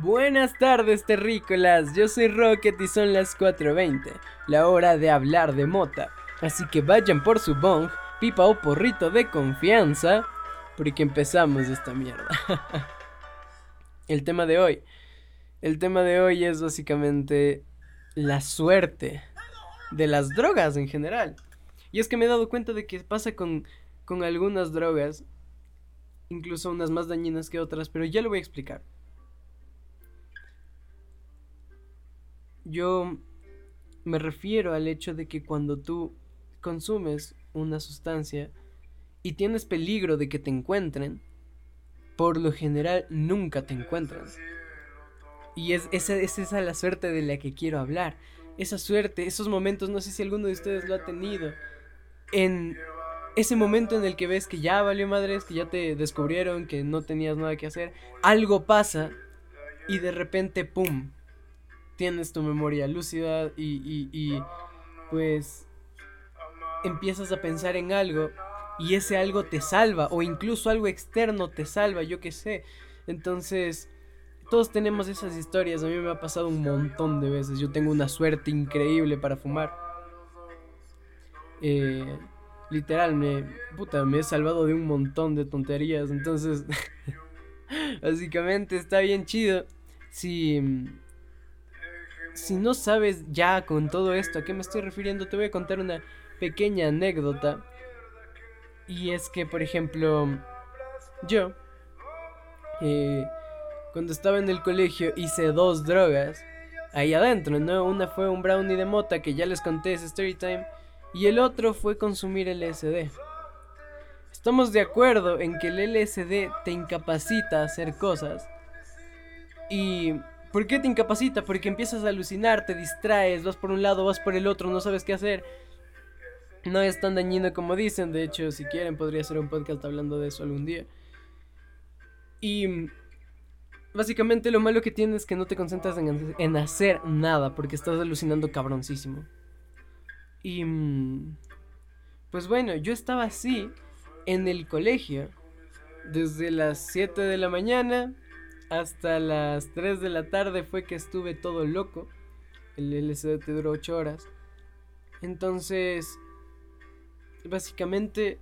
Buenas tardes, terrícolas. Yo soy Rocket y son las 4:20, la hora de hablar de mota. Así que vayan por su bong, pipa o porrito de confianza, porque empezamos esta mierda. el tema de hoy. El tema de hoy es básicamente la suerte de las drogas en general. Y es que me he dado cuenta de que pasa con, con algunas drogas, incluso unas más dañinas que otras, pero ya lo voy a explicar. Yo me refiero al hecho de que cuando tú consumes una sustancia y tienes peligro de que te encuentren, por lo general nunca te encuentran. Y es, esa, es esa la suerte de la que quiero hablar. Esa suerte, esos momentos, no sé si alguno de ustedes lo ha tenido. En ese momento en el que ves que ya valió madres, que ya te descubrieron, que no tenías nada que hacer, algo pasa y de repente, ¡pum! Tienes tu memoria lúcida y, y, pues empiezas a pensar en algo y ese algo te salva o incluso algo externo te salva, yo qué sé. Entonces, todos tenemos esas historias, a mí me ha pasado un montón de veces, yo tengo una suerte increíble para fumar. Eh, literal, me, puta, me he salvado de un montón de tonterías, entonces, básicamente está bien chido. Si si no sabes ya con todo esto a qué me estoy refiriendo, te voy a contar una pequeña anécdota. Y es que, por ejemplo, yo, eh, cuando estaba en el colegio, hice dos drogas ahí adentro, ¿no? Una fue un brownie de mota que ya les conté ese story time. Y el otro fue consumir LSD. Estamos de acuerdo en que el LSD te incapacita a hacer cosas. Y ¿Por qué te incapacita? Porque empiezas a alucinar, te distraes, vas por un lado, vas por el otro, no sabes qué hacer. No es tan dañino como dicen, de hecho, si quieren podría hacer un podcast hablando de eso algún día. Y básicamente lo malo que tienes es que no te concentras en, en hacer nada, porque estás alucinando cabroncísimo. Y... Pues bueno, yo estaba así en el colegio, desde las 7 de la mañana hasta las 3 de la tarde fue que estuve todo loco. El LCD te duró 8 horas. Entonces, básicamente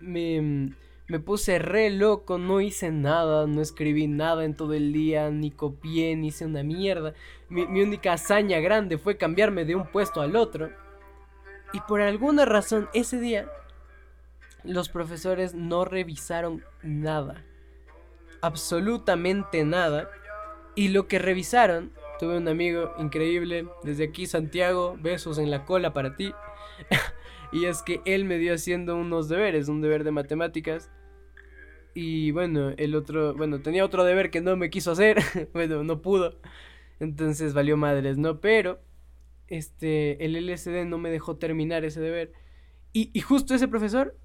me, me puse re loco, no hice nada, no escribí nada en todo el día, ni copié, ni hice una mierda. Mi, mi única hazaña grande fue cambiarme de un puesto al otro. Y por alguna razón ese día los profesores no revisaron nada absolutamente nada. Y lo que revisaron, tuve un amigo increíble, desde aquí Santiago, besos en la cola para ti. y es que él me dio haciendo unos deberes, un deber de matemáticas. Y bueno, el otro, bueno, tenía otro deber que no me quiso hacer, bueno, no pudo. Entonces valió madres, ¿no? Pero, este, el LSD no me dejó terminar ese deber. Y, y justo ese profesor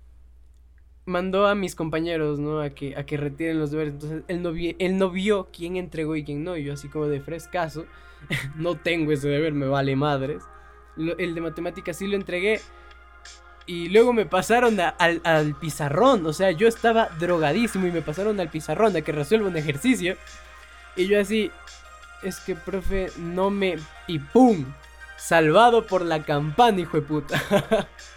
mandó a mis compañeros, ¿no? A que, a que retiren los deberes. Entonces él no, él no vio quién entregó y quién no. Y yo así como de frescaso, no tengo ese deber, me vale madres. el de matemáticas sí lo entregué. Y luego me pasaron al, al, pizarrón. O sea, yo estaba drogadísimo y me pasaron al pizarrón a que resuelva un ejercicio. Y yo así, es que, profe, no me... Y ¡pum! Salvado por la campana, hijo de puta.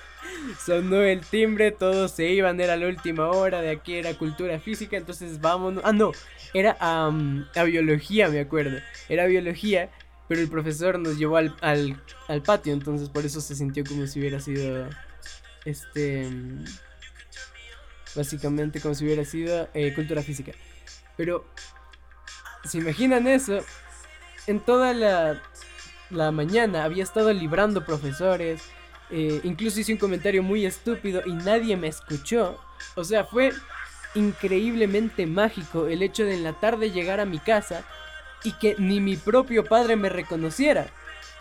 Sonó el timbre, todos se iban, era la última hora, de aquí era cultura física, entonces vámonos. Ah, no, era a biología, me acuerdo. Era biología, pero el profesor nos llevó al, al, patio, entonces por eso se sintió como si hubiera sido, este, básicamente como si hubiera sido eh, cultura física. Pero, ¿se imaginan eso? En toda la, la mañana había estado librando profesores eh, incluso hice un comentario muy estúpido y nadie me escuchó. O sea, fue increíblemente mágico el hecho de en la tarde llegar a mi casa y que ni mi propio padre me reconociera.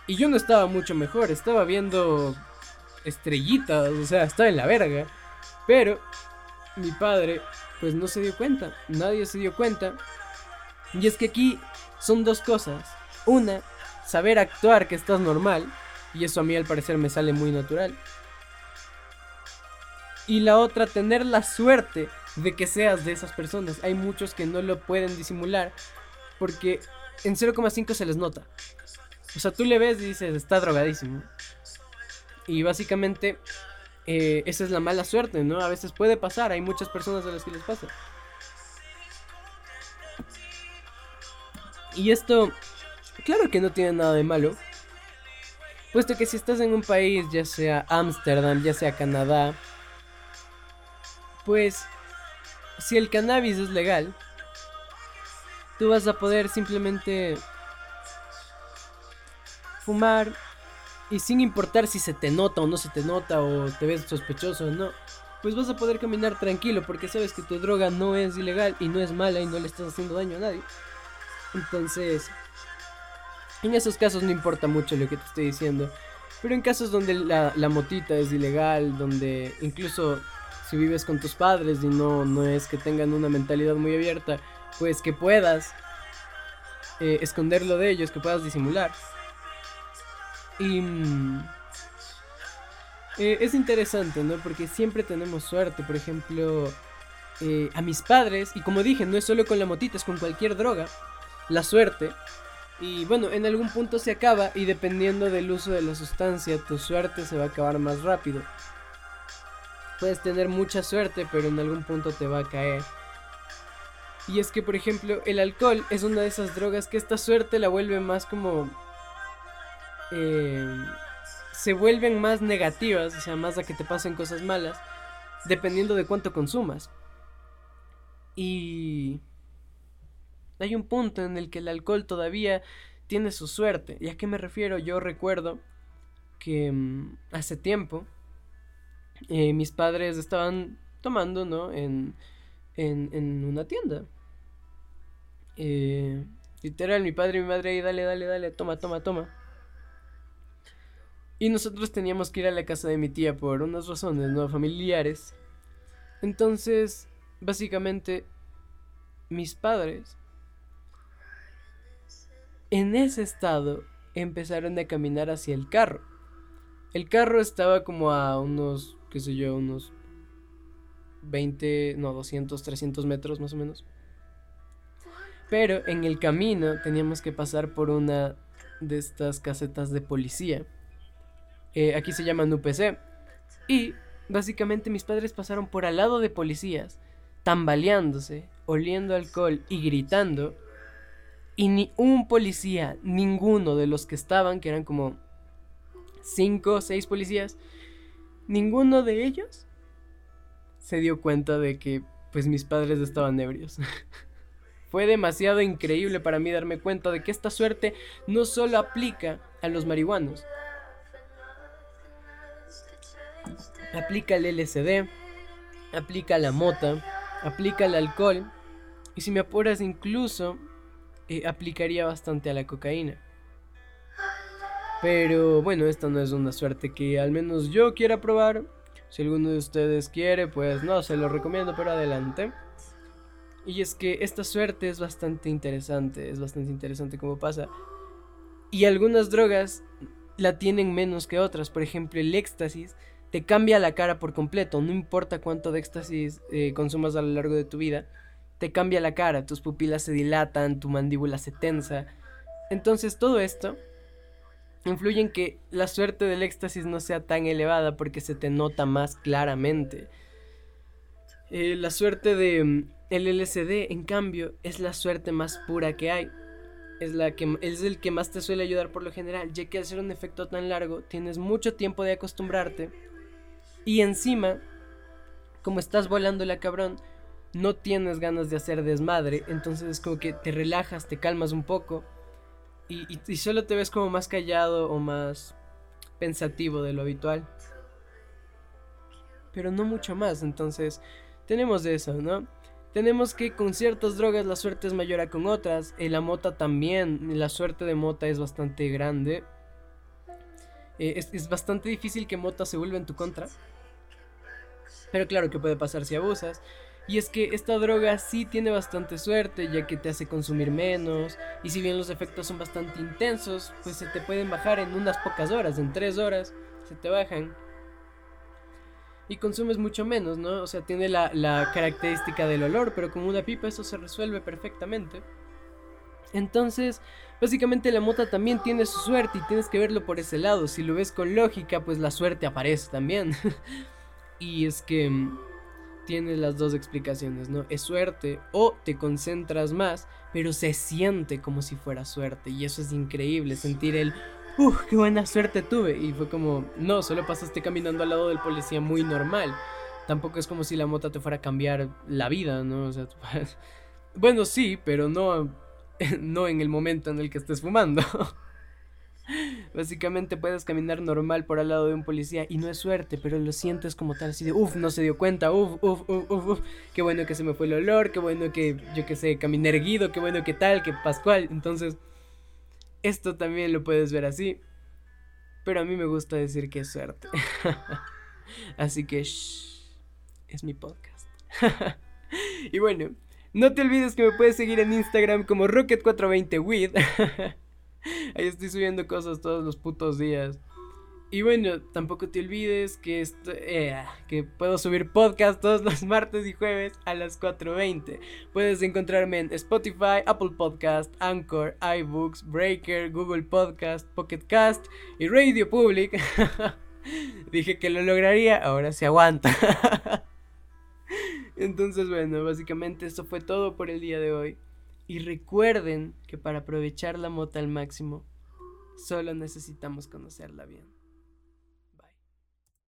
Y yo no estaba mucho mejor, estaba viendo estrellitas, o sea, estaba en la verga. Pero mi padre, pues no se dio cuenta, nadie se dio cuenta. Y es que aquí son dos cosas. Una, saber actuar que estás normal. Y eso a mí al parecer me sale muy natural. Y la otra, tener la suerte de que seas de esas personas. Hay muchos que no lo pueden disimular. porque en 0,5 se les nota. O sea, tú le ves y dices, está drogadísimo. Y básicamente eh, esa es la mala suerte, ¿no? A veces puede pasar, hay muchas personas a las que les pasa. Y esto, claro que no tiene nada de malo. Puesto que si estás en un país, ya sea Ámsterdam, ya sea Canadá, pues si el cannabis es legal, tú vas a poder simplemente fumar y sin importar si se te nota o no se te nota o te ves sospechoso o no, pues vas a poder caminar tranquilo porque sabes que tu droga no es ilegal y no es mala y no le estás haciendo daño a nadie. Entonces, en esos casos no importa mucho lo que te estoy diciendo. Pero en casos donde la, la motita es ilegal, donde incluso si vives con tus padres y no, no es que tengan una mentalidad muy abierta, pues que puedas eh, esconderlo de ellos, que puedas disimular. Y mm, eh, es interesante, ¿no? Porque siempre tenemos suerte, por ejemplo, eh, a mis padres, y como dije, no es solo con la motita, es con cualquier droga, la suerte. Y bueno, en algún punto se acaba y dependiendo del uso de la sustancia, tu suerte se va a acabar más rápido. Puedes tener mucha suerte, pero en algún punto te va a caer. Y es que, por ejemplo, el alcohol es una de esas drogas que esta suerte la vuelve más como... Eh, se vuelven más negativas, o sea, más a que te pasen cosas malas, dependiendo de cuánto consumas. Y... Hay un punto en el que el alcohol todavía tiene su suerte. ¿Y a qué me refiero? Yo recuerdo que mm, hace tiempo eh, mis padres estaban tomando, ¿no? En, en, una tienda. Eh, literal, mi padre y mi madre ahí, dale, dale, dale, toma, toma, toma. Y nosotros teníamos que ir a la casa de mi tía por unas razones, ¿no? Familiares. Entonces, básicamente, mis padres, en ese estado, empezaron a caminar hacia el carro. El carro estaba como a unos qué sé yo, unos 20, no, 200, 300 metros más o menos. Pero en el camino teníamos que pasar por una de estas casetas de policía. Eh, aquí se llaman UPC. Y básicamente mis padres pasaron por al lado de policías, tambaleándose, oliendo alcohol y gritando. Y ni un policía, ninguno de los que estaban, que eran como 5 o 6 policías, ninguno de ellos se dio cuenta de que pues mis padres estaban ebrios. Fue demasiado increíble para mí darme cuenta de que esta suerte no solo aplica a los marihuanos. Aplica al LSD, aplica la mota, aplica al alcohol y si me apuras incluso eh, aplicaría bastante a la cocaína. Pero bueno, esta no es una suerte que al menos yo quiera probar. Si alguno de ustedes quiere, pues no, se lo recomiendo, pero adelante. Y es que esta suerte es bastante interesante, es bastante interesante como pasa. Y algunas drogas la tienen menos que otras. Por ejemplo, el éxtasis te cambia la cara por completo. No importa cuánto de éxtasis eh, consumas a lo largo de tu vida, te cambia la cara. Tus pupilas se dilatan, tu mandíbula se tensa. Entonces todo esto influye en que la suerte del éxtasis no sea tan elevada porque se te nota más claramente. Eh, la suerte de mm, el LSD, en cambio, es la suerte más pura que hay. Es, la que, es el que más te suele ayudar por lo general, ya que al ser un efecto tan largo, tienes mucho tiempo de acostumbrarte. Y encima, como estás volando la cabrón, no tienes ganas de hacer desmadre, entonces es como que te relajas, te calmas un poco y, solo te ves como más callado o más pensativo de lo habitual. Pero no mucho más, entonces tenemos eso, ¿no? Tenemos que con ciertas drogas la suerte es mayor a con otras. La mota también, la suerte de mota es bastante grande. Eh, es, bastante difícil que mota se vuelva en tu contra. Pero claro que puede pasar si abusas. Y es que esta droga sí tiene bastante suerte, ya que te hace consumir menos. Y si bien los efectos son bastante intensos, pues se te pueden bajar en unas pocas horas, en tres horas, se te bajan. Y consumes mucho menos, ¿no? O sea, tiene la, característica del olor, pero con una pipa eso se resuelve perfectamente. Entonces, básicamente la mota también tiene su suerte y tienes que verlo por ese lado. Si lo ves con lógica, pues la suerte aparece también. y es que mm, tiene las dos explicaciones, ¿no? Es suerte o te concentras más, pero se siente como si fuera suerte. Y eso es increíble, sentir el, ¡Uf, qué buena suerte tuve! Y fue como, no, solo pasaste caminando al lado del policía muy normal. Tampoco es como si la mota te fuera a cambiar la vida, ¿no? O sea, bueno, sí, pero no no en el momento en el que estés fumando. Básicamente puedes caminar normal por al lado de un policía y no es suerte, pero lo sientes como tal, así de uff, no se dio cuenta, uff, uff, uff, uff, qué bueno que se me fue el olor, qué bueno que yo que sé, caminé erguido, qué bueno que tal, que pascual. Entonces, esto también lo puedes ver así, pero a mí me gusta decir que es suerte. así que, shh, es mi podcast. y bueno, no te olvides que me puedes seguir en Instagram como Rocket420with. Ahí estoy subiendo cosas todos los putos días. Y bueno, tampoco te olvides que, eh, puedo subir podcast todos los martes y jueves a las 4.20. Puedes encontrarme en Spotify, Apple Podcast, Anchor, iBooks, Breaker, Google Podcast, Pocket Cast y Radio Public. Dije que lo lograría, ahora se aguanta. Entonces, bueno, básicamente esto fue todo por el día de hoy. Y recuerden que para aprovechar la mota al máximo, solo necesitamos conocerla bien.